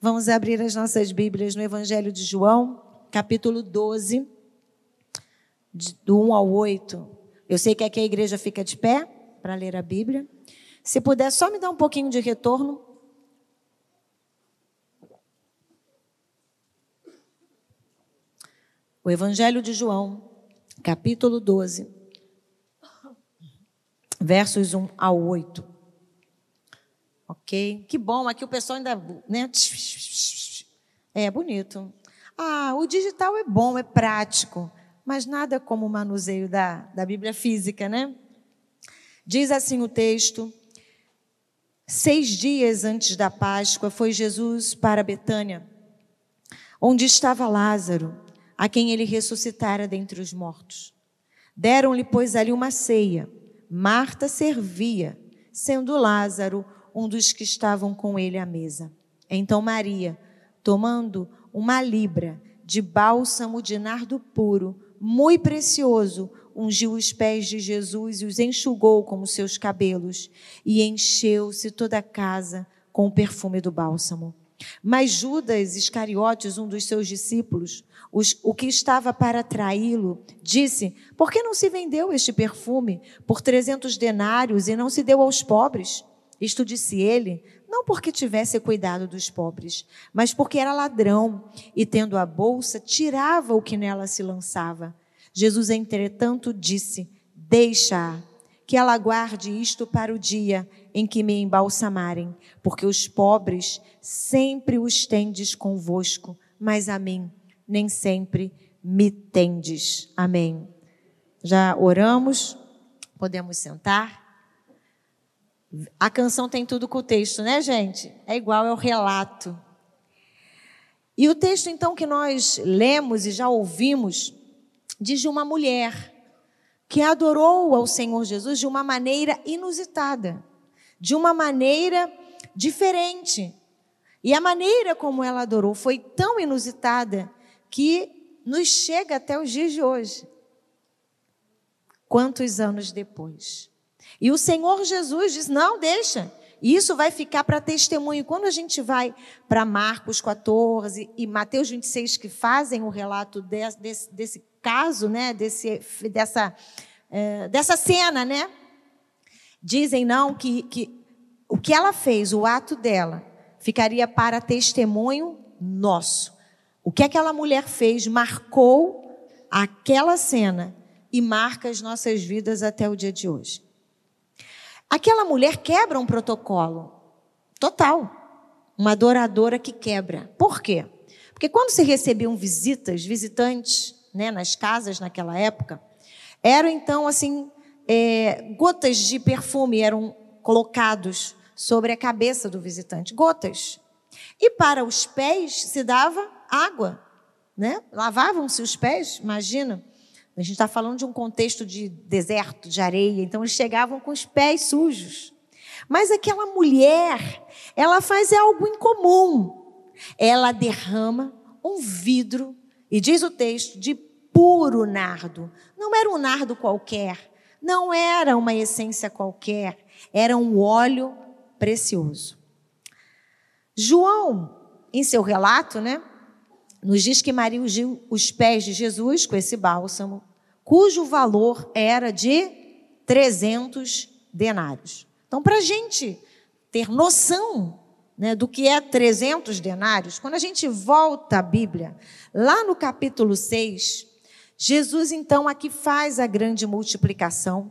Vamos abrir as nossas Bíblias no Evangelho de João, capítulo 12, do 1 ao 8. Eu sei que aqui a igreja fica de pé para ler a Bíblia. Se puder, só me dar um pouquinho de retorno. O Evangelho de João, capítulo 12, versos 1 ao 8. Ok? Que bom, aqui o pessoal ainda. Né? É bonito. Ah, o digital é bom, é prático, mas nada como o manuseio da, da Bíblia física, né? Diz assim o texto: Seis dias antes da Páscoa foi Jesus para Betânia, onde estava Lázaro a quem ele ressuscitara dentre os mortos. Deram-lhe, pois, ali uma ceia. Marta servia, sendo Lázaro um dos que estavam com ele à mesa. Então Maria, tomando uma libra de bálsamo de nardo puro, muito precioso, ungiu os pés de Jesus e os enxugou com os seus cabelos, e encheu-se toda a casa com o perfume do bálsamo. Mas Judas Iscariotes, um dos seus discípulos, os, o que estava para traí-lo, disse: Por que não se vendeu este perfume por trezentos denários e não se deu aos pobres? Isto disse ele, não porque tivesse cuidado dos pobres, mas porque era ladrão e, tendo a bolsa, tirava o que nela se lançava. Jesus, entretanto, disse: Deixa que ela guarde isto para o dia em que me embalsamarem, porque os pobres sempre os tendes convosco, mas a mim nem sempre me tendes. Amém. Já oramos? Podemos sentar? A canção tem tudo com o texto, né, gente? É igual, é o relato. E o texto, então, que nós lemos e já ouvimos, diz de uma mulher que adorou ao Senhor Jesus de uma maneira inusitada, de uma maneira diferente. E a maneira como ela adorou foi tão inusitada que nos chega até os dias de hoje. Quantos anos depois? E o Senhor Jesus diz: não, deixa. Isso vai ficar para testemunho. Quando a gente vai para Marcos 14 e Mateus 26, que fazem o relato desse, desse, caso, né, desse, dessa, é, dessa cena, né? Dizem não que, que o que ela fez, o ato dela, ficaria para testemunho nosso. O que aquela mulher fez marcou aquela cena e marca as nossas vidas até o dia de hoje. Aquela mulher quebra um protocolo total. Uma adoradora que quebra. Por quê? Porque quando se recebiam visitas, visitantes, né, nas casas naquela época, eram então assim é, gotas de perfume eram colocados sobre a cabeça do visitante, gotas. E para os pés se dava água, né? Lavavam-se os pés, imagina. A gente está falando de um contexto de deserto, de areia, então eles chegavam com os pés sujos. Mas aquela mulher, ela faz algo incomum. Ela derrama um vidro, e diz o texto, de puro nardo. Não era um nardo qualquer, não era uma essência qualquer, era um óleo precioso. João, em seu relato, né, nos diz que Maria ungiu os pés de Jesus com esse bálsamo, cujo valor era de 300 denários. Então, para a gente ter noção né, do que é 300 denários, quando a gente volta à Bíblia, lá no capítulo 6, Jesus então aqui faz a grande multiplicação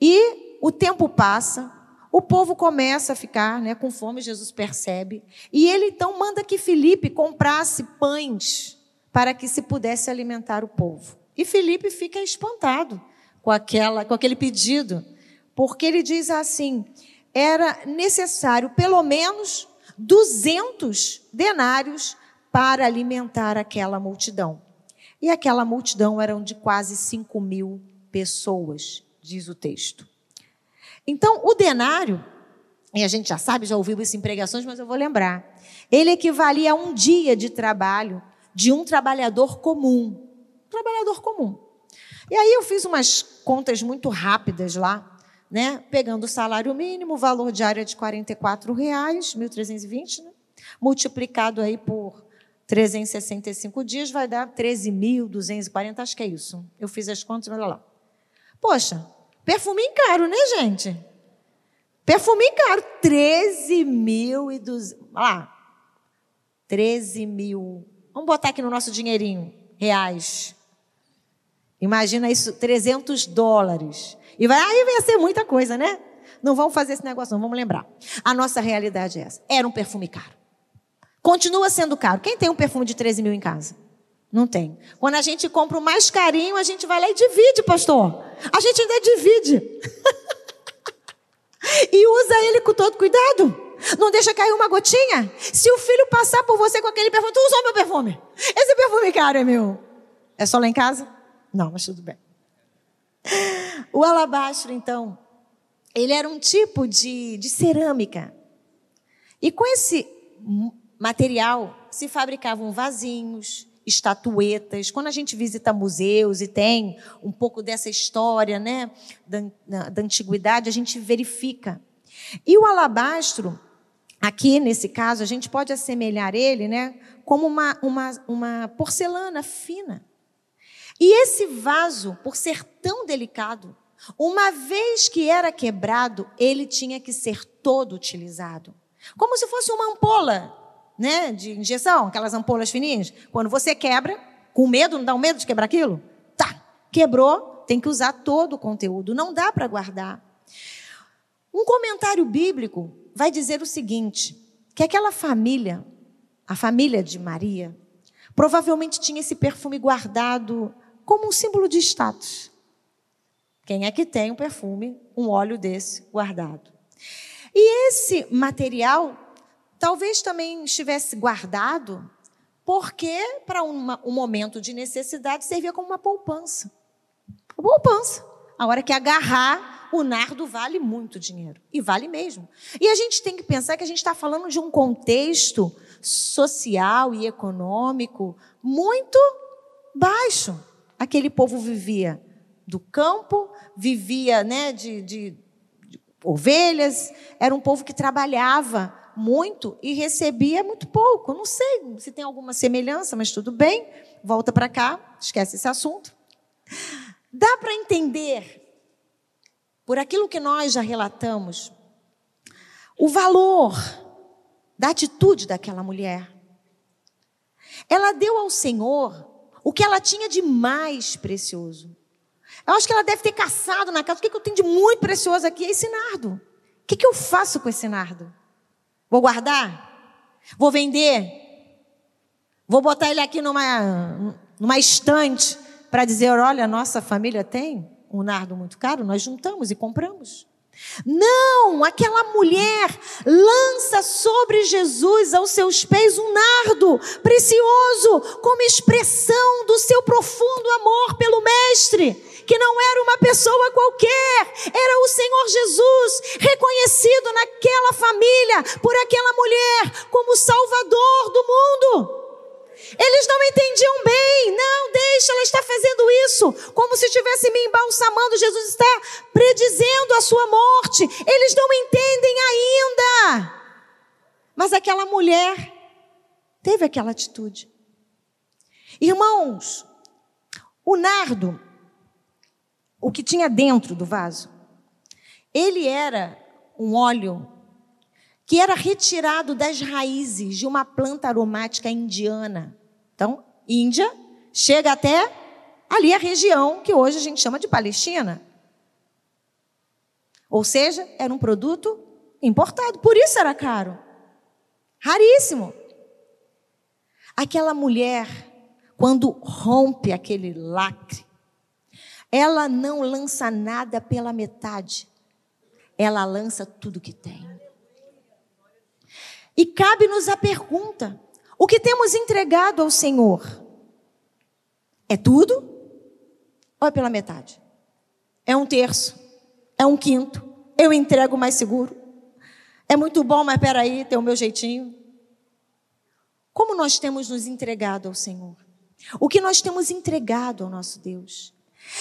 e o tempo passa, o povo começa a ficar né, com fome, Jesus percebe, e ele então manda que Felipe comprasse pães para que se pudesse alimentar o povo. E Felipe fica espantado com, aquela, com aquele pedido, porque ele diz assim: era necessário pelo menos 200 denários para alimentar aquela multidão. E aquela multidão eram de quase 5 mil pessoas, diz o texto. Então, o denário, e a gente já sabe, já ouviu isso em pregações, mas eu vou lembrar. Ele equivalia a um dia de trabalho de um trabalhador comum. Trabalhador comum. E aí eu fiz umas contas muito rápidas lá, né? Pegando o salário mínimo, o valor diário é de R$ reais, 1.320, né? multiplicado aí por 365 dias, vai dar 13.240, acho que é isso. Eu fiz as contas, olha lá. Poxa, perfuminho caro, né, gente? Perfuminho caro, 13.200, lá, 13 mil, vamos botar aqui no nosso dinheirinho, reais. Imagina isso, 300 dólares. E vai, aí vai ser muita coisa, né? Não vamos fazer esse negócio, não, vamos lembrar. A nossa realidade é essa. Era um perfume caro. Continua sendo caro. Quem tem um perfume de 13 mil em casa? Não tem. Quando a gente compra o mais carinho, a gente vai lá e divide, pastor. A gente ainda divide. e usa ele com todo cuidado. Não deixa cair uma gotinha. Se o filho passar por você com aquele perfume, tu usou meu perfume. Esse perfume caro é meu. É só lá em casa? Não, mas tudo bem. O alabastro, então, ele era um tipo de, de cerâmica. E com esse material se fabricavam vasinhos, estatuetas. Quando a gente visita museus e tem um pouco dessa história né, da, da antiguidade, a gente verifica. E o alabastro, aqui nesse caso, a gente pode assemelhar ele né, como uma, uma, uma porcelana fina. E esse vaso, por ser tão delicado, uma vez que era quebrado, ele tinha que ser todo utilizado. Como se fosse uma ampola né, de injeção, aquelas ampolas fininhas. Quando você quebra, com medo, não dá um medo de quebrar aquilo? Tá, quebrou, tem que usar todo o conteúdo, não dá para guardar. Um comentário bíblico vai dizer o seguinte: que aquela família, a família de Maria, provavelmente tinha esse perfume guardado como um símbolo de status. Quem é que tem um perfume, um óleo desse guardado? E esse material talvez também estivesse guardado, porque para um momento de necessidade servia como uma poupança. Poupança. A hora que agarrar, o nardo vale muito dinheiro. E vale mesmo. E a gente tem que pensar que a gente está falando de um contexto social e econômico muito baixo. Aquele povo vivia do campo, vivia né, de, de, de ovelhas, era um povo que trabalhava muito e recebia muito pouco. Não sei se tem alguma semelhança, mas tudo bem. Volta para cá, esquece esse assunto. Dá para entender, por aquilo que nós já relatamos, o valor da atitude daquela mulher. Ela deu ao Senhor o que ela tinha de mais precioso. Eu acho que ela deve ter caçado na casa. O que eu tenho de muito precioso aqui é esse nardo. O que eu faço com esse nardo? Vou guardar? Vou vender? Vou botar ele aqui numa, numa estante para dizer: olha, nossa família tem um nardo muito caro, nós juntamos e compramos. Não, aquela mulher lança sobre Jesus aos seus pés um nardo precioso, como expressão do seu profundo amor pelo Mestre que não era uma pessoa qualquer, era o Senhor Jesus, reconhecido naquela família, por aquela mulher, como Salvador do mundo. Eles não entendiam bem. Não, deixa, ela está fazendo isso. Como se estivesse me embalsamando. Jesus está predizendo a sua morte. Eles não entendem ainda. Mas aquela mulher teve aquela atitude. Irmãos, o nardo o que tinha dentro do vaso. Ele era um óleo que era retirado das raízes de uma planta aromática indiana. Então, Índia chega até ali a região que hoje a gente chama de Palestina. Ou seja, era um produto importado, por isso era caro. Raríssimo. Aquela mulher, quando rompe aquele lacre, ela não lança nada pela metade. Ela lança tudo que tem. E cabe-nos a pergunta: o que temos entregado ao Senhor? É tudo? Ou é pela metade? É um terço? É um quinto? Eu entrego mais seguro? É muito bom, mas peraí, tem o meu jeitinho. Como nós temos nos entregado ao Senhor? O que nós temos entregado ao nosso Deus?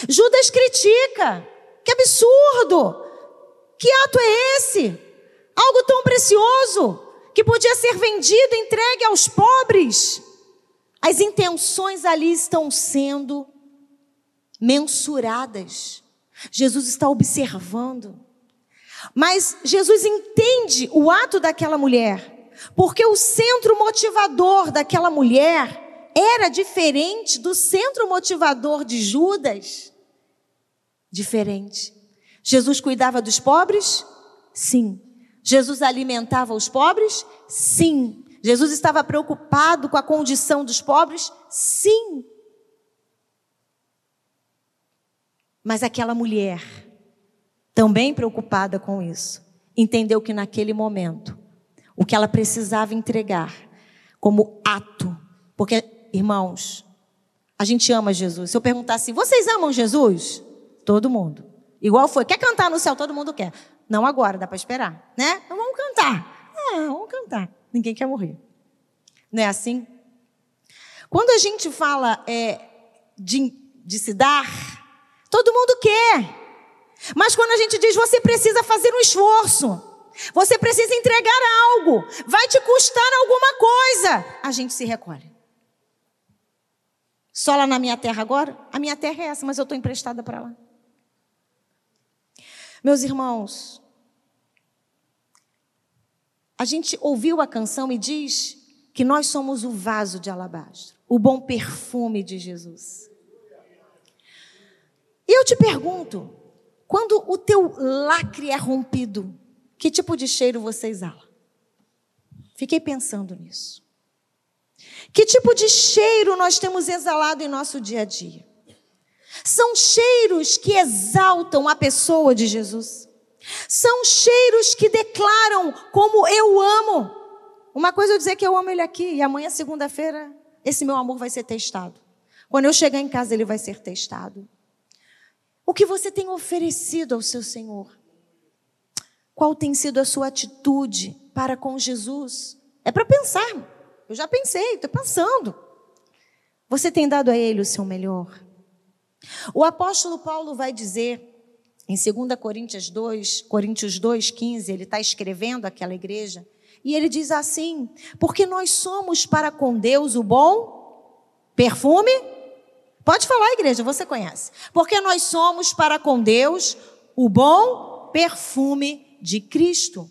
Judas critica. Que absurdo! Que ato é esse? Algo tão precioso. Que podia ser vendido, entregue aos pobres. As intenções ali estão sendo mensuradas. Jesus está observando. Mas Jesus entende o ato daquela mulher, porque o centro motivador daquela mulher era diferente do centro motivador de Judas. Diferente. Jesus cuidava dos pobres? Sim. Jesus alimentava os pobres? Sim. Jesus estava preocupado com a condição dos pobres? Sim. Mas aquela mulher, também preocupada com isso, entendeu que naquele momento, o que ela precisava entregar como ato, porque, irmãos, a gente ama Jesus. Se eu perguntar assim, vocês amam Jesus? Todo mundo. Igual foi. Quer cantar no céu? Todo mundo quer. Não agora, dá para esperar, né? Então vamos cantar. É, vamos cantar. Ninguém quer morrer. Não é assim? Quando a gente fala é, de, de se dar, todo mundo quer. Mas quando a gente diz você precisa fazer um esforço, você precisa entregar algo, vai te custar alguma coisa, a gente se recolhe. Só lá na minha terra agora? A minha terra é essa, mas eu estou emprestada para lá. Meus irmãos, a gente ouviu a canção e diz que nós somos o vaso de alabastro, o bom perfume de Jesus. E eu te pergunto, quando o teu lacre é rompido, que tipo de cheiro você exala? Fiquei pensando nisso. Que tipo de cheiro nós temos exalado em nosso dia a dia? São cheiros que exaltam a pessoa de Jesus. São cheiros que declaram como eu amo. Uma coisa é eu dizer que eu amo ele aqui e amanhã, segunda-feira, esse meu amor vai ser testado. Quando eu chegar em casa, ele vai ser testado. O que você tem oferecido ao seu Senhor? Qual tem sido a sua atitude para com Jesus? É para pensar. Eu já pensei, estou pensando. Você tem dado a Ele o seu melhor? O apóstolo Paulo vai dizer em 2 Coríntios 2, Coríntios 2, 15, ele está escrevendo aquela igreja, e ele diz assim: porque nós somos para com Deus o bom perfume. Pode falar, igreja, você conhece. Porque nós somos para com Deus o bom perfume de Cristo,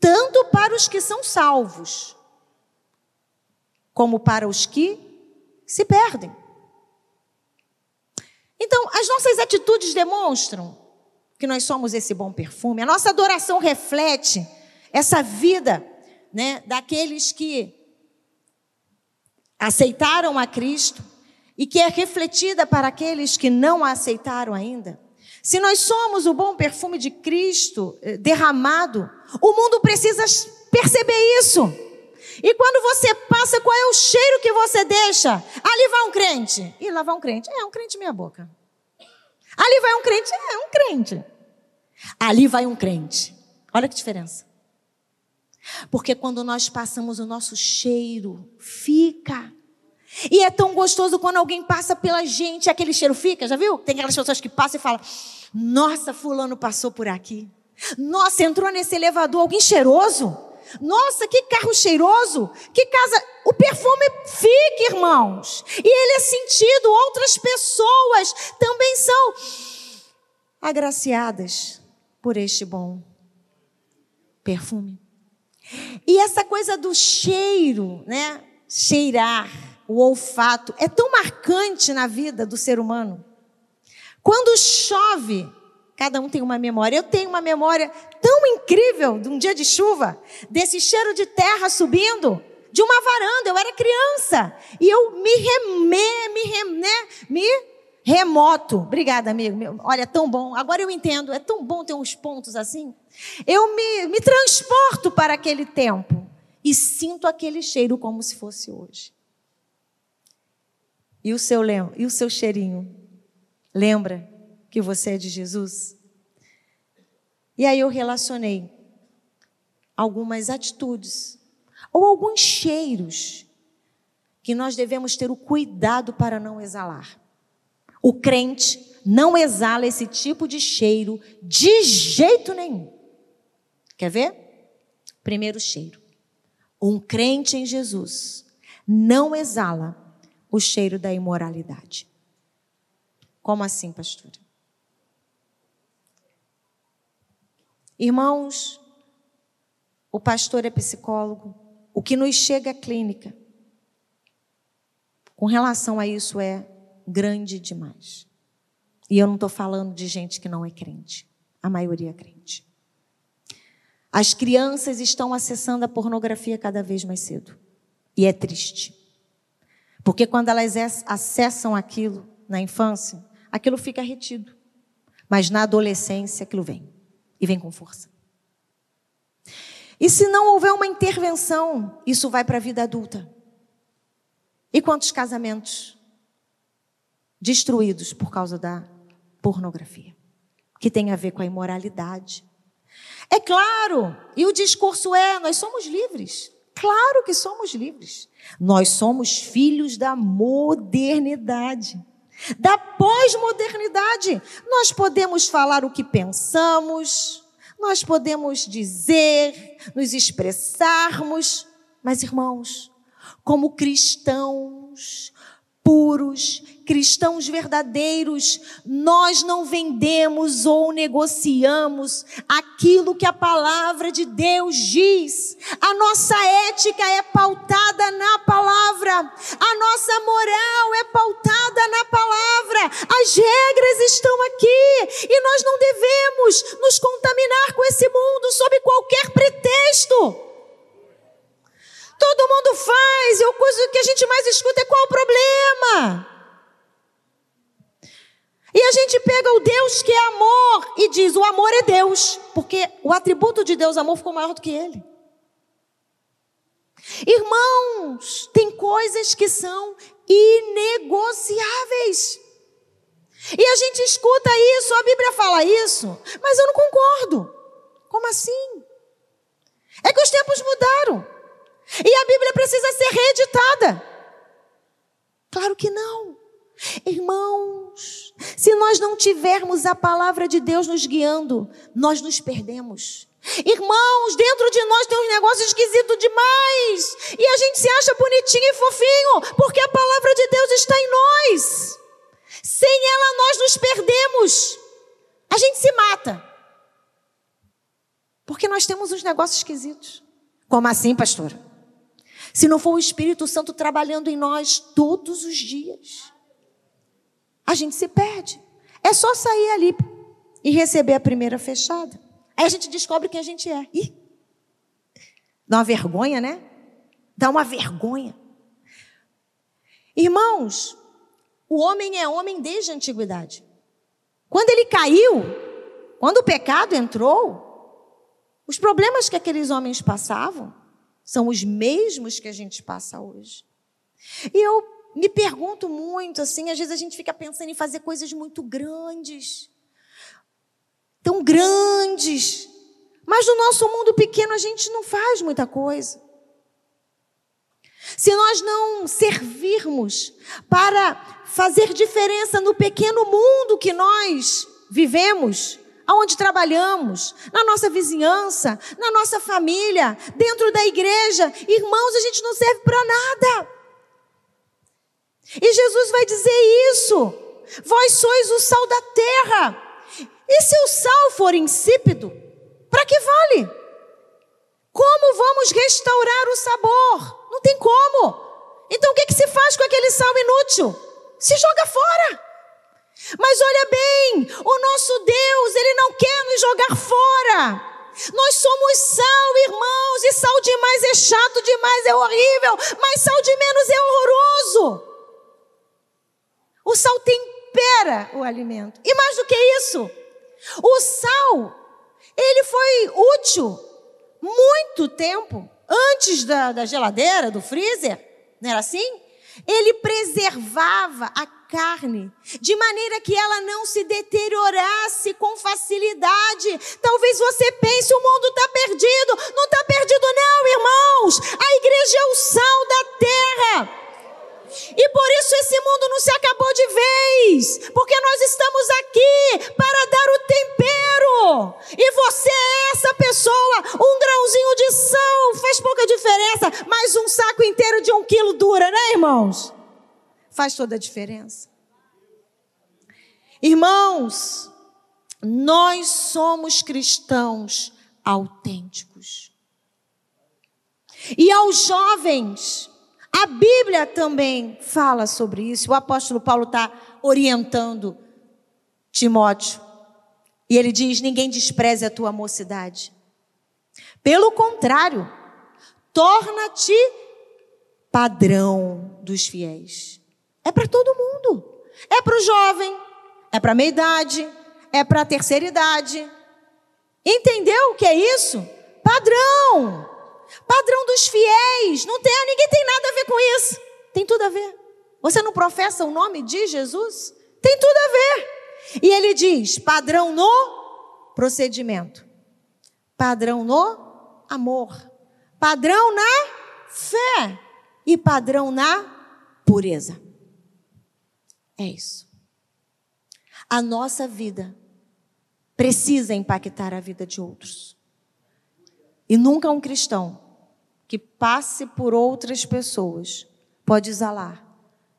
tanto para os que são salvos, como para os que se perdem. Então, as nossas atitudes demonstram que nós somos esse bom perfume. A nossa adoração reflete essa vida, né, daqueles que aceitaram a Cristo e que é refletida para aqueles que não a aceitaram ainda. Se nós somos o bom perfume de Cristo eh, derramado, o mundo precisa perceber isso. E quando você passa, qual é o cheiro que você deixa? Ali vai um crente. E lá vai um crente. É um crente minha boca. Ali vai um crente. É um crente. Ali vai um crente. Olha que diferença. Porque quando nós passamos o nosso cheiro, fica. E é tão gostoso quando alguém passa pela gente, aquele cheiro fica, já viu? Tem aquelas pessoas que passam e falam: Nossa, Fulano passou por aqui. Nossa, entrou nesse elevador alguém cheiroso. Nossa, que carro cheiroso! Que casa. O perfume fica, irmãos. E ele é sentido. Outras pessoas também são agraciadas por este bom perfume. E essa coisa do cheiro, né? Cheirar, o olfato, é tão marcante na vida do ser humano. Quando chove, Cada um tem uma memória. Eu tenho uma memória tão incrível de um dia de chuva, desse cheiro de terra subindo, de uma varanda. Eu era criança e eu me remé, me remé, né? me remoto. Obrigada, amigo. Olha, é tão bom. Agora eu entendo. É tão bom ter uns pontos assim. Eu me, me transporto para aquele tempo e sinto aquele cheiro como se fosse hoje. E o seu, e o seu cheirinho? Lembra que você é de Jesus? E aí eu relacionei algumas atitudes ou alguns cheiros que nós devemos ter o cuidado para não exalar. O crente não exala esse tipo de cheiro de jeito nenhum. Quer ver? Primeiro cheiro. Um crente em Jesus não exala o cheiro da imoralidade. Como assim, pastora? Irmãos, o pastor é psicólogo, o que nos chega à clínica com relação a isso é grande demais. E eu não estou falando de gente que não é crente, a maioria é crente. As crianças estão acessando a pornografia cada vez mais cedo. E é triste. Porque quando elas acessam aquilo na infância, aquilo fica retido. Mas na adolescência aquilo vem. E vem com força. E se não houver uma intervenção, isso vai para a vida adulta. E quantos casamentos destruídos por causa da pornografia? Que tem a ver com a imoralidade, é claro, e o discurso é: nós somos livres. Claro que somos livres. Nós somos filhos da modernidade, da pós-modernidade. Nós podemos falar o que pensamos, nós podemos dizer, nos expressarmos, mas irmãos, como cristãos, puros, cristãos verdadeiros, nós não vendemos ou negociamos aquilo que a palavra de Deus diz. A nossa ética é pautada na palavra, a nossa moral é pautada na palavra. As regras estão aqui e nós não devemos nos contaminar com esse mundo sob qualquer pretexto. Todo mundo faz, e a coisa que a gente mais escuta é qual o problema? E a gente pega o Deus que é amor e diz: o amor é Deus, porque o atributo de Deus, amor, ficou maior do que ele. Irmãos, tem coisas que são inegociáveis. E a gente escuta isso, a Bíblia fala isso, mas eu não concordo. Como assim? É que os tempos mudaram. E a Bíblia precisa ser reeditada. Claro que não. Irmãos, se nós não tivermos a palavra de Deus nos guiando, nós nos perdemos. Irmãos, dentro de nós tem uns negócios esquisitos demais. E a gente se acha bonitinho e fofinho, porque a palavra de Deus está em nós. Sem ela nós nos perdemos. A gente se mata. Porque nós temos uns negócios esquisitos. Como assim, pastora? Se não for o Espírito Santo trabalhando em nós todos os dias, a gente se perde. É só sair ali e receber a primeira fechada. Aí a gente descobre quem a gente é. Ih, dá uma vergonha, né? Dá uma vergonha. Irmãos, o homem é homem desde a antiguidade. Quando ele caiu, quando o pecado entrou, os problemas que aqueles homens passavam são os mesmos que a gente passa hoje. E eu me pergunto muito, assim, às vezes a gente fica pensando em fazer coisas muito grandes, tão grandes, mas no nosso mundo pequeno a gente não faz muita coisa. Se nós não servirmos para fazer diferença no pequeno mundo que nós vivemos, aonde trabalhamos, na nossa vizinhança, na nossa família, dentro da igreja. Irmãos, a gente não serve para nada. E Jesus vai dizer isso. Vós sois o sal da terra. E se o sal for insípido, para que vale? Como vamos restaurar o sabor? Não tem como. Então o que, que se faz com aquele sal inútil? Se joga fora. Mas olha bem, o nosso Deus, Ele não quer nos jogar fora. Nós somos sal, irmãos, e sal demais é chato demais, é horrível, mas sal de menos é horroroso. O sal tempera o alimento. E mais do que isso, o sal, ele foi útil muito tempo antes da, da geladeira, do freezer, não era assim? Ele preservava a carne, de maneira que ela não se deteriorasse com facilidade. Talvez você pense: o mundo está perdido. Não está perdido, não, irmãos. A igreja é o sal da terra. E por isso esse mundo não se acabou de vez, porque nós estamos aqui para dar o tempero. E você é essa pessoa. Um grãozinho de sal faz pouca diferença, mas um saco inteiro de um quilo dura, né, irmãos? Faz toda a diferença. Irmãos, nós somos cristãos autênticos. E aos jovens, a Bíblia também fala sobre isso. O apóstolo Paulo está orientando Timóteo. E ele diz: ninguém despreze a tua mocidade. Pelo contrário, torna-te padrão dos fiéis. É para todo mundo. É para o jovem, é para a meia-idade, é para a terceira idade. Entendeu o que é isso? Padrão. Padrão dos fiéis. Não tem, ninguém tem nada a ver com isso. Tem tudo a ver. Você não professa o nome de Jesus? Tem tudo a ver. E ele diz: padrão no procedimento, padrão no amor, padrão na fé e padrão na pureza. É isso. A nossa vida precisa impactar a vida de outros. E nunca um cristão que passe por outras pessoas pode exalar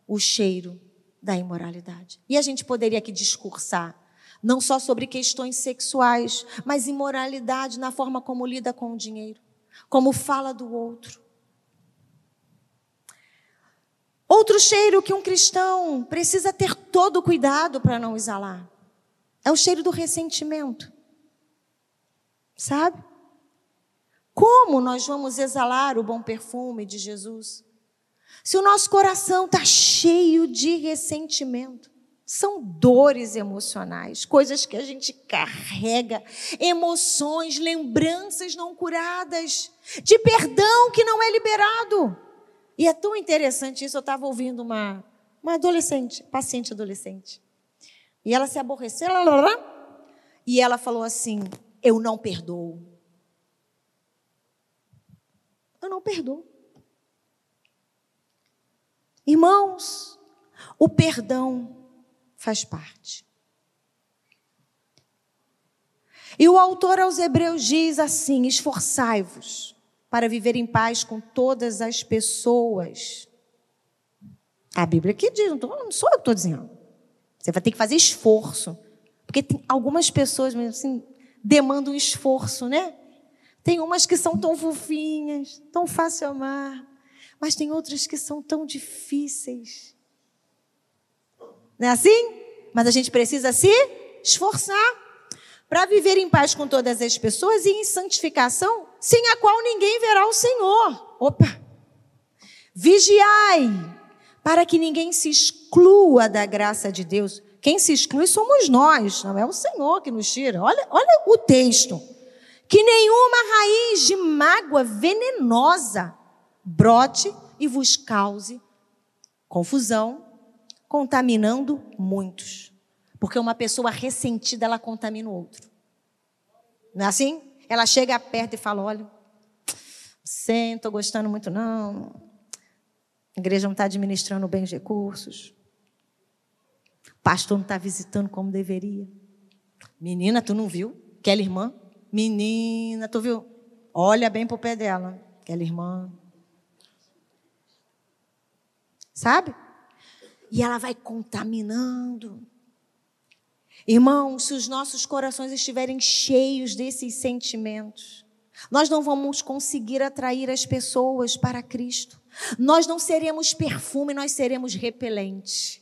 o cheiro da imoralidade. E a gente poderia aqui discursar não só sobre questões sexuais, mas imoralidade na forma como lida com o dinheiro, como fala do outro. Outro cheiro que um cristão precisa ter todo cuidado para não exalar é o cheiro do ressentimento. Sabe? Como nós vamos exalar o bom perfume de Jesus? Se o nosso coração está cheio de ressentimento, são dores emocionais, coisas que a gente carrega, emoções, lembranças não curadas, de perdão que não é liberado. E é tão interessante isso. Eu estava ouvindo uma, uma adolescente, paciente adolescente, e ela se aborreceu, e ela falou assim: Eu não perdoo. Eu não perdoo. Irmãos, o perdão faz parte. E o autor aos Hebreus diz assim: esforçai-vos para viver em paz com todas as pessoas. A Bíblia que diz, não sou eu que estou dizendo. Você vai ter que fazer esforço. Porque tem algumas pessoas assim, demandam esforço, né? Tem umas que são tão fofinhas, tão fácil amar mas tem outras que são tão difíceis. Não é assim? Mas a gente precisa se esforçar para viver em paz com todas as pessoas e em santificação, sem a qual ninguém verá o Senhor. Opa! Vigiai, para que ninguém se exclua da graça de Deus. Quem se exclui somos nós, não é o Senhor que nos tira. Olha, olha o texto. Que nenhuma raiz de mágoa venenosa brote e vos cause confusão, contaminando muitos. Porque uma pessoa ressentida, ela contamina o outro. Não é assim? Ela chega perto e fala: olha, você não estou gostando muito, não. A igreja não está administrando bem os recursos. O pastor não está visitando como deveria. Menina, tu não viu? Aquela irmã? Menina, tu viu? Olha bem para o pé dela. Aquela irmã. sabe? E ela vai contaminando. Irmãos, se os nossos corações estiverem cheios desses sentimentos, nós não vamos conseguir atrair as pessoas para Cristo. Nós não seremos perfume, nós seremos repelente.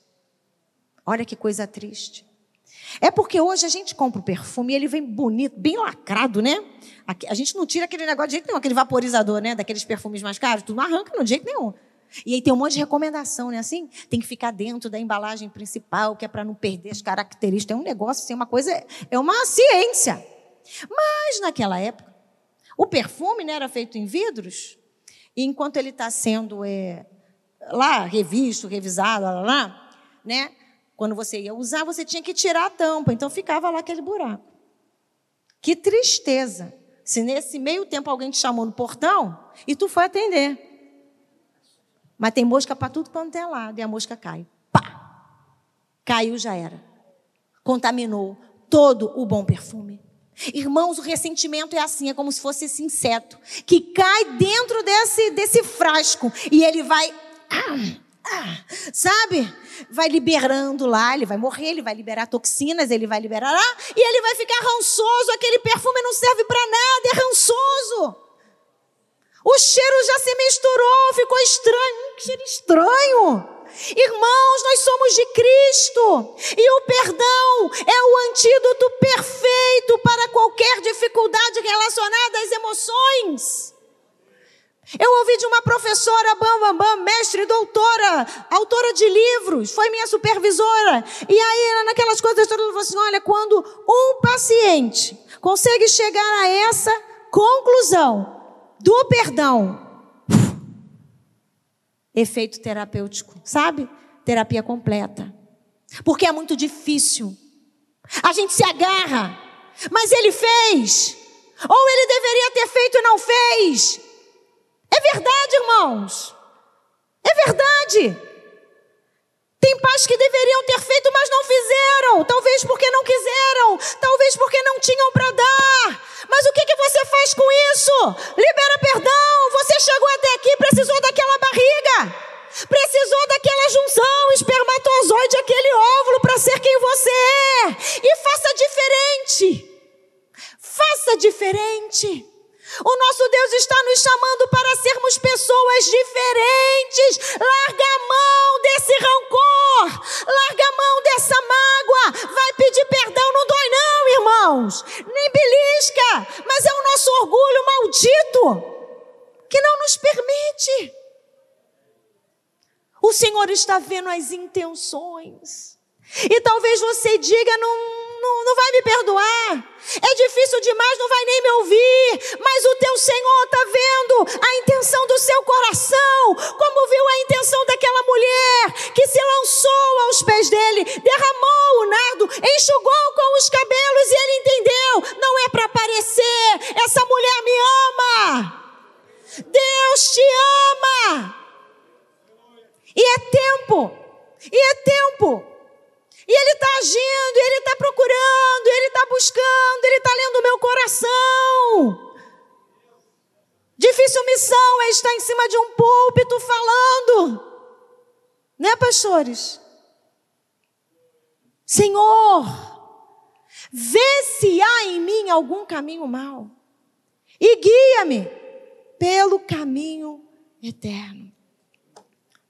Olha que coisa triste. É porque hoje a gente compra o perfume e ele vem bonito, bem lacrado, né? A gente não tira aquele negócio de jeito nenhum, aquele vaporizador, né? Daqueles perfumes mais caros, tu não arranca no jeito nenhum. E aí tem um monte de recomendação, né? Assim, tem que ficar dentro da embalagem principal, que é para não perder as características. É um negócio, assim, uma coisa, é uma ciência. Mas naquela época, o perfume né, era feito em vidros, e enquanto ele está sendo é, lá revisto, revisado, lá, lá, lá, né? Quando você ia usar, você tinha que tirar a tampa, então ficava lá aquele buraco. Que tristeza! Se nesse meio tempo alguém te chamou no portão e tu foi atender. Mas tem mosca para tudo quanto é lado. E a mosca cai. Pá! Caiu, já era. Contaminou todo o bom perfume. Irmãos, o ressentimento é assim, é como se fosse esse inseto que cai dentro desse, desse frasco e ele vai. Ah, ah, sabe? Vai liberando lá, ele vai morrer, ele vai liberar toxinas, ele vai liberar lá, e ele vai ficar rançoso. Aquele perfume não serve para nada, é rançoso. O cheiro já se misturou, ficou estranho. Cheiro estranho. Irmãos, nós somos de Cristo e o perdão é o antídoto perfeito para qualquer dificuldade relacionada às emoções. Eu ouvi de uma professora, bam, bam, bam, mestre, doutora, autora de livros, foi minha supervisora. E aí, naquelas coisas todas, ela falou assim: olha, quando um paciente consegue chegar a essa conclusão do perdão, efeito terapêutico, sabe? Terapia completa. Porque é muito difícil. A gente se agarra, mas ele fez. Ou ele deveria ter feito e não fez. É verdade, irmãos. É verdade. Tem pais que deveriam ter feito, mas não fizeram. Talvez porque não quiseram. Talvez porque não tinham para dar. Mas o que, que você faz com isso? Libera perdão. Você chegou até aqui, precisou daquela Precisou daquela junção espermatozoide, aquele óvulo para ser quem você é. E faça diferente. Faça diferente. O nosso Deus está nos chamando para sermos pessoas diferentes. Larga a mão desse rancor, larga a mão dessa mágoa. Vai pedir perdão, não dói, não, irmãos. Nem belisca, mas é o nosso orgulho maldito que não nos permite. O Senhor está vendo as intenções. E talvez você diga, não, não, não vai me perdoar. É difícil demais, não vai nem me ouvir. Mas o teu Senhor está vendo a intenção do seu coração, como viu a intenção daquela mulher que se lançou aos pés dele, derramou o nardo, enxugou com os cabelos e ele entendeu: não é para aparecer, essa mulher me ama. Deus te ama. É tempo, e é tempo e Ele está agindo, Ele está procurando, Ele está buscando, Ele está lendo o meu coração. Difícil missão é estar em cima de um púlpito falando, né, pastores? Senhor, vê se há em mim algum caminho mau e guia-me pelo caminho eterno.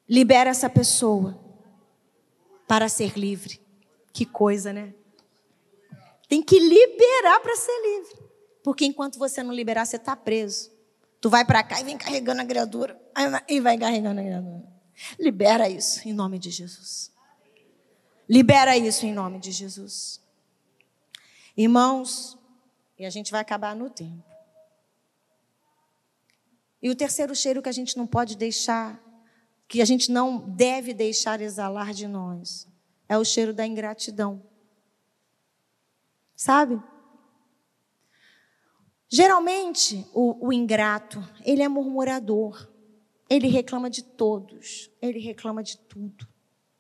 Libera essa pessoa para ser livre. Que coisa, né? Tem que liberar para ser livre. Porque enquanto você não liberar, você está preso. Tu vai para cá e vem carregando a criatura. E vai carregando a criatura. Libera isso em nome de Jesus. Libera isso em nome de Jesus. Irmãos, e a gente vai acabar no tempo. E o terceiro cheiro que a gente não pode deixar, que a gente não deve deixar exalar de nós, é o cheiro da ingratidão. Sabe? Geralmente, o, o, ingrato, ele é murmurador. Ele reclama de todos. Ele reclama de tudo.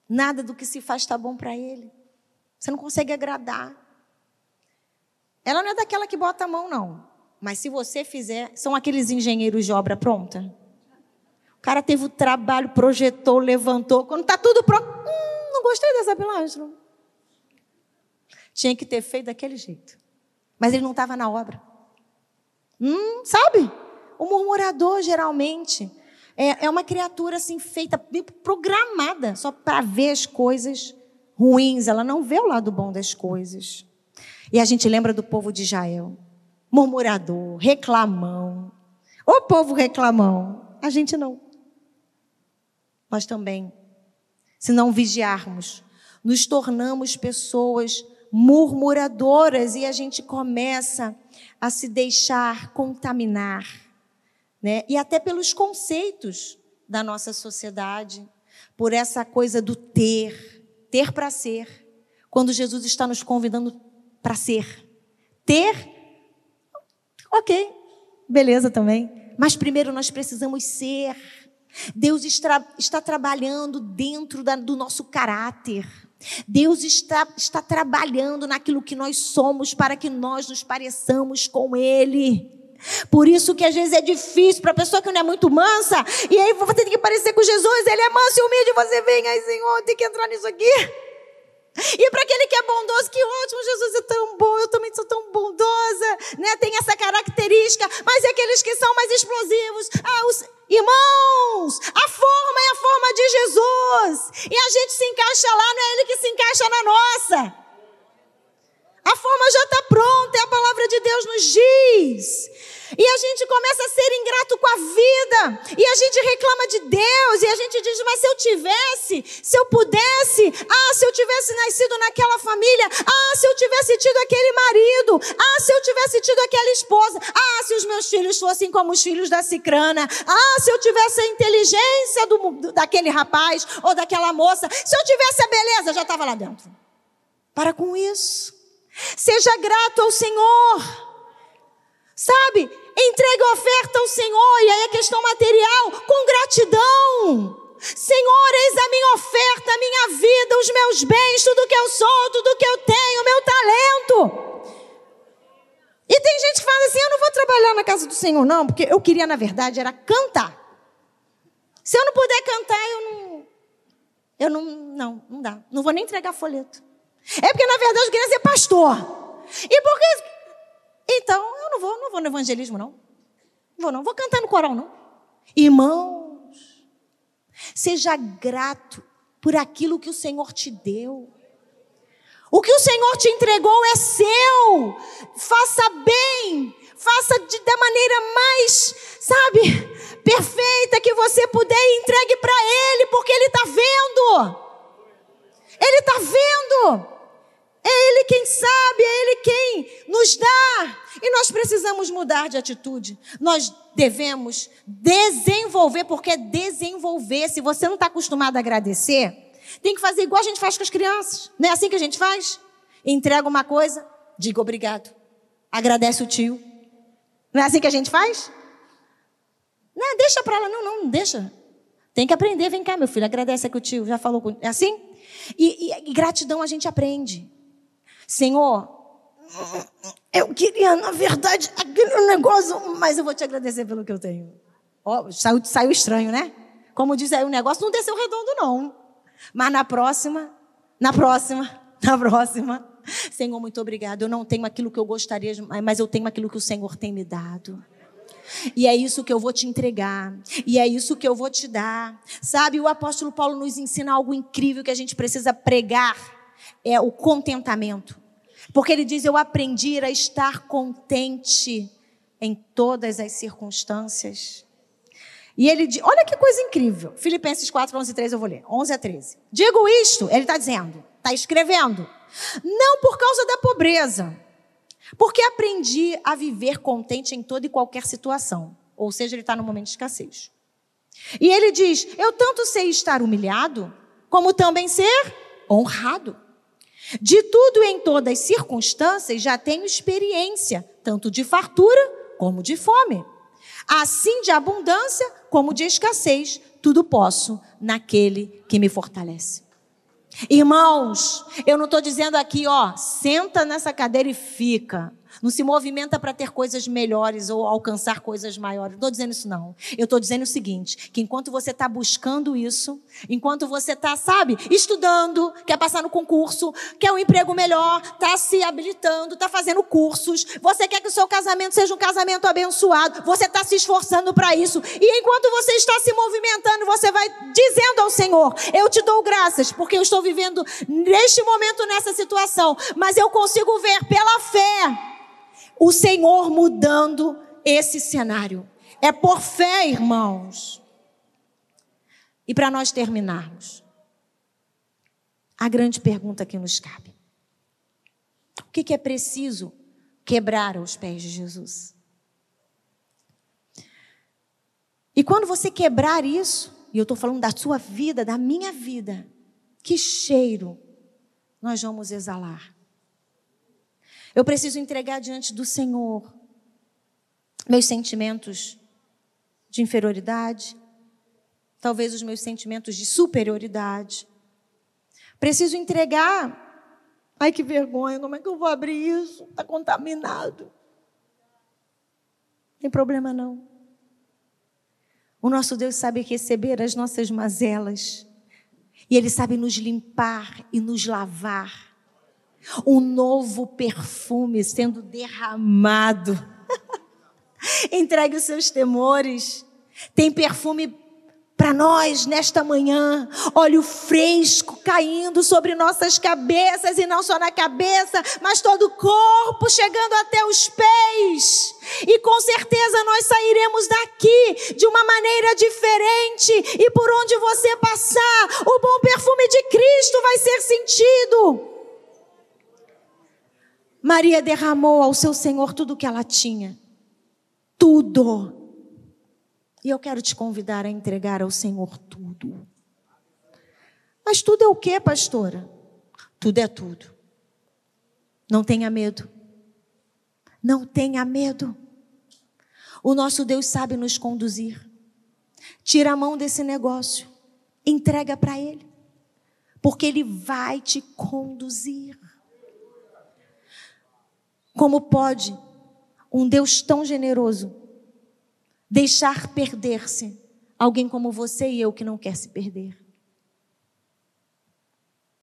Nada do que se faz está bom para ele. Você não consegue agradar. Ela não é daquela que bota a mão, não. Mas se você fizer, são aqueles engenheiros de obra pronta. Cara teve o trabalho, projetou, levantou. Quando está tudo pronto, hum, não gostei dessa pilastra. Tinha que ter feito daquele jeito. Mas ele não estava na obra. Hum, sabe? O murmurador, geralmente, é, é uma criatura assim, feita, programada, só para ver as coisas ruins. Ela não vê o lado bom das coisas. E a gente lembra do povo de Israel. Murmurador, reclamão. O povo reclamão. A gente não. Nós também se não vigiarmos. Nos tornamos pessoas murmuradoras e a gente começa a se deixar contaminar, né? E até pelos conceitos da nossa sociedade, por essa coisa do ter, ter para ser, quando Jesus está nos convidando para ser. Ter, ok, beleza também, mas primeiro nós precisamos ser. Deus está, está trabalhando dentro da, do nosso caráter. Deus está, está trabalhando naquilo que nós somos para que nós nos pareçamos com Ele. Por isso que às vezes é difícil para a pessoa que não é muito mansa, e aí você tem que parecer com Jesus, ele é manso e humilde, você vem, aí Senhor, tem que entrar nisso aqui. E para aquele que é bondoso, que ótimo, Jesus é tão bom, eu também sou tão bondosa, né? Tem essa característica, mas é aqueles que são mais explosivos, ah, os irmãos, a forma é a forma de Jesus. E a gente se encaixa lá, não é ele que se encaixa na nossa. A forma já está pronta, é a palavra de Deus nos diz. E a gente começa a ser ingrato com a vida. E a gente reclama de Deus. E a gente diz: Mas se eu tivesse, se eu pudesse, ah, se eu tivesse nascido naquela família, ah, se eu tivesse tido aquele marido, ah, se eu tivesse tido aquela esposa, ah, se os meus filhos fossem como os filhos da cicrana, ah, se eu tivesse a inteligência do, daquele rapaz ou daquela moça, se eu tivesse a beleza, já estava lá dentro. Para com isso. Seja grato ao Senhor. Sabe? Entregue a oferta ao Senhor, e aí a questão material, com gratidão. Senhor, eis a minha oferta, a minha vida, os meus bens, tudo que eu sou, tudo que eu tenho, meu talento. E tem gente que fala assim: eu não vou trabalhar na casa do Senhor, não, porque eu queria, na verdade, era cantar. Se eu não puder cantar, eu não. Eu não. Não, não dá. Não vou nem entregar folheto. É porque, na verdade, eu queria ser pastor. E por que então, eu não vou, não vou no evangelismo, não. Não vou, não. Vou cantar no coral, não. Irmãos, seja grato por aquilo que o Senhor te deu. O que o Senhor te entregou é seu. Faça bem. Faça de, da maneira mais, sabe, perfeita que você puder e entregue para Ele, porque Ele está vendo. Ele está vendo. É Ele quem sabe, é Ele quem nos dá. E nós precisamos mudar de atitude. Nós devemos desenvolver, porque é desenvolver. Se você não está acostumado a agradecer, tem que fazer igual a gente faz com as crianças. Não é assim que a gente faz? Entrega uma coisa, diga obrigado. Agradece o tio. Não é assim que a gente faz? Não, deixa para lá. Não, não, não deixa. Tem que aprender. Vem cá, meu filho, agradece que o tio já falou. Com... É assim? E, e, e gratidão a gente aprende. Senhor, eu queria, na verdade, aquele negócio, mas eu vou te agradecer pelo que eu tenho. Oh, saiu, saiu estranho, né? Como diz aí, o negócio não desceu redondo, não. Mas na próxima, na próxima, na próxima. Senhor, muito obrigado. Eu não tenho aquilo que eu gostaria, mas eu tenho aquilo que o Senhor tem me dado. E é isso que eu vou te entregar. E é isso que eu vou te dar. Sabe, o apóstolo Paulo nos ensina algo incrível que a gente precisa pregar é o contentamento. Porque ele diz: Eu aprendi a estar contente em todas as circunstâncias. E ele diz: Olha que coisa incrível. Filipenses 4, 11 e 13, eu vou ler. 11 a 13. Digo isto, ele está dizendo, está escrevendo, não por causa da pobreza, porque aprendi a viver contente em toda e qualquer situação. Ou seja, ele está no momento de escassez. E ele diz: Eu tanto sei estar humilhado, como também ser honrado. De tudo em todas as circunstâncias já tenho experiência, tanto de fartura como de fome. Assim de abundância como de escassez, tudo posso naquele que me fortalece. Irmãos, eu não estou dizendo aqui, ó, senta nessa cadeira e fica. Não se movimenta para ter coisas melhores ou alcançar coisas maiores. Não estou dizendo isso, não. Eu estou dizendo o seguinte: que enquanto você está buscando isso, enquanto você está, sabe, estudando, quer passar no concurso, quer um emprego melhor, está se habilitando, está fazendo cursos, você quer que o seu casamento seja um casamento abençoado, você está se esforçando para isso. E enquanto você está se movimentando, você vai dizendo ao Senhor: Eu te dou graças, porque eu estou vivendo neste momento nessa situação, mas eu consigo ver pela fé o Senhor mudando esse cenário. É por fé, irmãos. E para nós terminarmos, a grande pergunta que nos cabe: o que, que é preciso quebrar aos pés de Jesus? E quando você quebrar isso, e eu estou falando da sua vida, da minha vida, que cheiro nós vamos exalar? Eu preciso entregar diante do Senhor meus sentimentos de inferioridade, talvez os meus sentimentos de superioridade. Preciso entregar. Ai, que vergonha, como é que eu vou abrir isso? Está contaminado. Não tem problema não. O nosso Deus sabe receber as nossas mazelas. E Ele sabe nos limpar e nos lavar. Um novo perfume sendo derramado. Entregue os seus temores. Tem perfume para nós nesta manhã, óleo fresco caindo sobre nossas cabeças e não só na cabeça, mas todo o corpo chegando até os pés. E com certeza nós sairemos daqui de uma maneira diferente e por onde você passar, o bom perfume de Cristo vai ser sentido. Maria derramou ao seu Senhor tudo o que ela tinha. Tudo e eu quero te convidar a entregar ao Senhor tudo. Mas tudo é o que, pastora? Tudo é tudo. Não tenha medo. Não tenha medo. O nosso Deus sabe nos conduzir. Tira a mão desse negócio. Entrega para Ele. Porque Ele vai te conduzir. Como pode um Deus tão generoso deixar perder-se alguém como você e eu que não quer se perder.